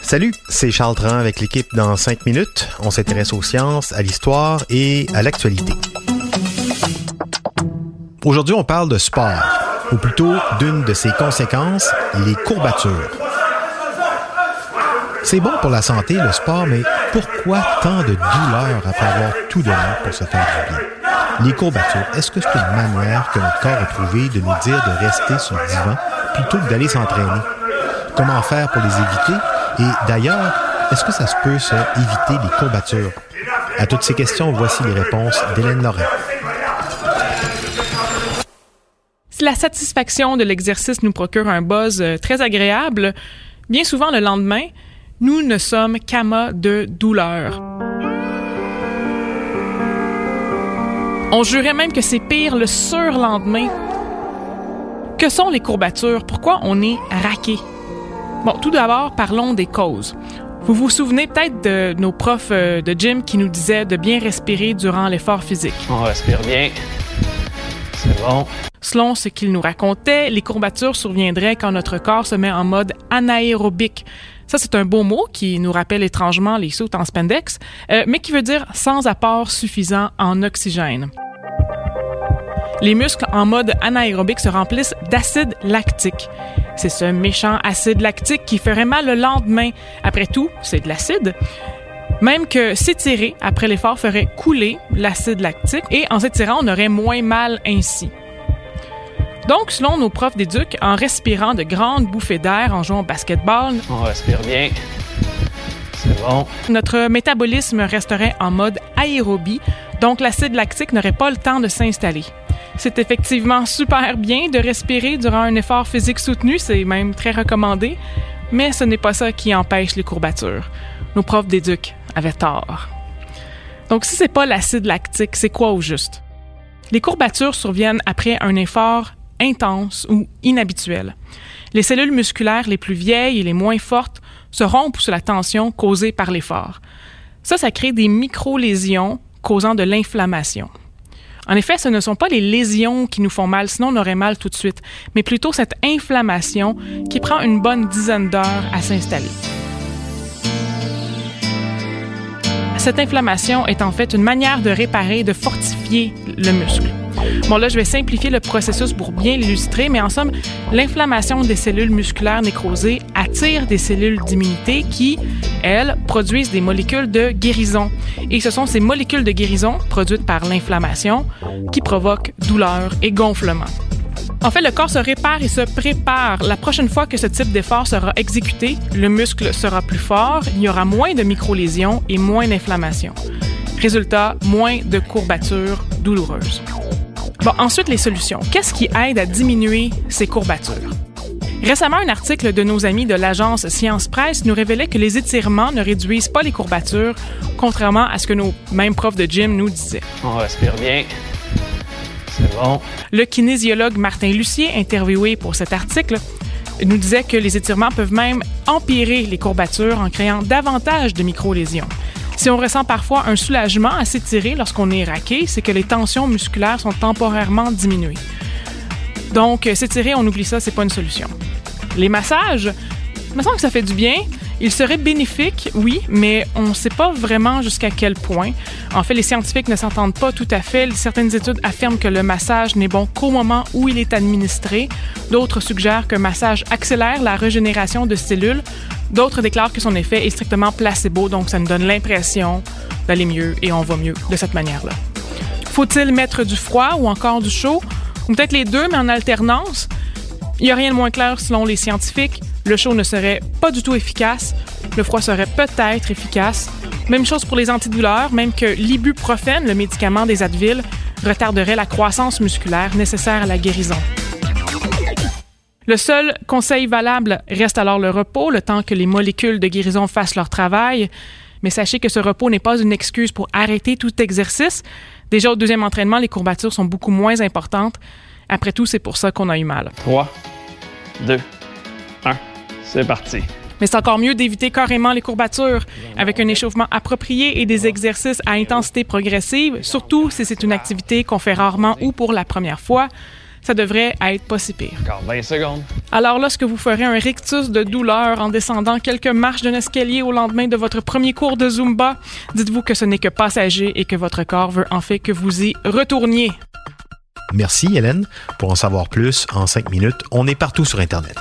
Salut, c'est Charles Tran avec l'équipe dans 5 minutes. On s'intéresse aux sciences, à l'histoire et à l'actualité. Aujourd'hui, on parle de sport, ou plutôt d'une de ses conséquences, les courbatures. C'est bon pour la santé, le sport, mais pourquoi tant de douleur après avoir tout donné pour se faire du bien? Les courbatures, est-ce que c'est une manière que notre corps a trouvé de nous dire de rester sur le divan plutôt que d'aller s'entraîner? Comment faire pour les éviter? Et d'ailleurs, est-ce que ça se peut, éviter les courbatures? À toutes ces questions, voici les réponses d'Hélène Laurent. Si la satisfaction de l'exercice nous procure un buzz euh, très agréable, bien souvent le lendemain, nous ne sommes qu'amas de douleur. On jurait même que c'est pire le surlendemain. Que sont les courbatures? Pourquoi on est raqué? Bon, tout d'abord, parlons des causes. Vous vous souvenez peut-être de nos profs euh, de gym qui nous disaient de bien respirer durant l'effort physique. On respire bien. C'est bon. Selon ce qu'ils nous racontaient, les courbatures surviendraient quand notre corps se met en mode anaérobique. Ça, c'est un beau mot qui nous rappelle étrangement les sauts en spandex, euh, mais qui veut dire sans apport suffisant en oxygène. Les muscles en mode anaérobique se remplissent d'acide lactique. C'est ce méchant acide lactique qui ferait mal le lendemain. Après tout, c'est de l'acide. Même que s'étirer après l'effort ferait couler l'acide lactique et en s'étirant, on aurait moins mal ainsi. Donc, selon nos profs d'éduc, en respirant de grandes bouffées d'air en jouant au basketball, On respire bien. C'est bon. notre métabolisme resterait en mode aérobie, donc l'acide lactique n'aurait pas le temps de s'installer. C'est effectivement super bien de respirer durant un effort physique soutenu, c'est même très recommandé, mais ce n'est pas ça qui empêche les courbatures. Nos profs d'éduc avaient tort. Donc si c'est pas l'acide lactique, c'est quoi au juste? Les courbatures surviennent après un effort intense ou inhabituel. Les cellules musculaires les plus vieilles et les moins fortes se rompent sous la tension causée par l'effort. Ça, ça crée des micro-lésions causant de l'inflammation. En effet, ce ne sont pas les lésions qui nous font mal, sinon on aurait mal tout de suite, mais plutôt cette inflammation qui prend une bonne dizaine d'heures à s'installer. Cette inflammation est en fait une manière de réparer, de fortifier le muscle. Bon, là, je vais simplifier le processus pour bien l'illustrer, mais en somme, l'inflammation des cellules musculaires nécrosées attire des cellules d'immunité qui, elles, produisent des molécules de guérison. Et ce sont ces molécules de guérison, produites par l'inflammation, qui provoquent douleur et gonflement. En fait, le corps se répare et se prépare. La prochaine fois que ce type d'effort sera exécuté, le muscle sera plus fort, il y aura moins de micro-lésions et moins d'inflammation. Résultat, moins de courbatures douloureuses. Bon, ensuite, les solutions. Qu'est-ce qui aide à diminuer ces courbatures? Récemment, un article de nos amis de l'agence Science Presse nous révélait que les étirements ne réduisent pas les courbatures, contrairement à ce que nos mêmes profs de gym nous disaient. On respire bien. C'est bon. Le kinésiologue Martin Lucier, interviewé pour cet article, nous disait que les étirements peuvent même empirer les courbatures en créant davantage de micro-lésions. Si on ressent parfois un soulagement à s'étirer lorsqu'on est raqué, c'est que les tensions musculaires sont temporairement diminuées. Donc, euh, s'étirer, on oublie ça, c'est pas une solution. Les massages, il me semble que ça fait du bien. Ils seraient bénéfiques, oui, mais on ne sait pas vraiment jusqu'à quel point. En fait, les scientifiques ne s'entendent pas tout à fait. Certaines études affirment que le massage n'est bon qu'au moment où il est administré. D'autres suggèrent qu'un massage accélère la régénération de cellules. D'autres déclarent que son effet est strictement placebo, donc ça nous donne l'impression d'aller mieux et on va mieux de cette manière-là. Faut-il mettre du froid ou encore du chaud? Ou peut-être les deux, mais en alternance? Il n'y a rien de moins clair selon les scientifiques. Le chaud ne serait pas du tout efficace. Le froid serait peut-être efficace. Même chose pour les antidouleurs, même que l'ibuprofène, le médicament des Advil, retarderait la croissance musculaire nécessaire à la guérison. Le seul conseil valable reste alors le repos, le temps que les molécules de guérison fassent leur travail. Mais sachez que ce repos n'est pas une excuse pour arrêter tout exercice. Déjà au deuxième entraînement, les courbatures sont beaucoup moins importantes. Après tout, c'est pour ça qu'on a eu mal. 3, 2, 1. C'est parti. Mais c'est encore mieux d'éviter carrément les courbatures avec un échauffement approprié et des exercices à intensité progressive, surtout si c'est une activité qu'on fait rarement ou pour la première fois. Ça devrait être pas si pire. Encore 20 secondes. Alors lorsque vous ferez un rictus de douleur en descendant quelques marches d'un escalier au lendemain de votre premier cours de Zumba, dites-vous que ce n'est que passager et que votre corps veut en fait que vous y retourniez. Merci Hélène. Pour en savoir plus, en cinq minutes, on est partout sur Internet.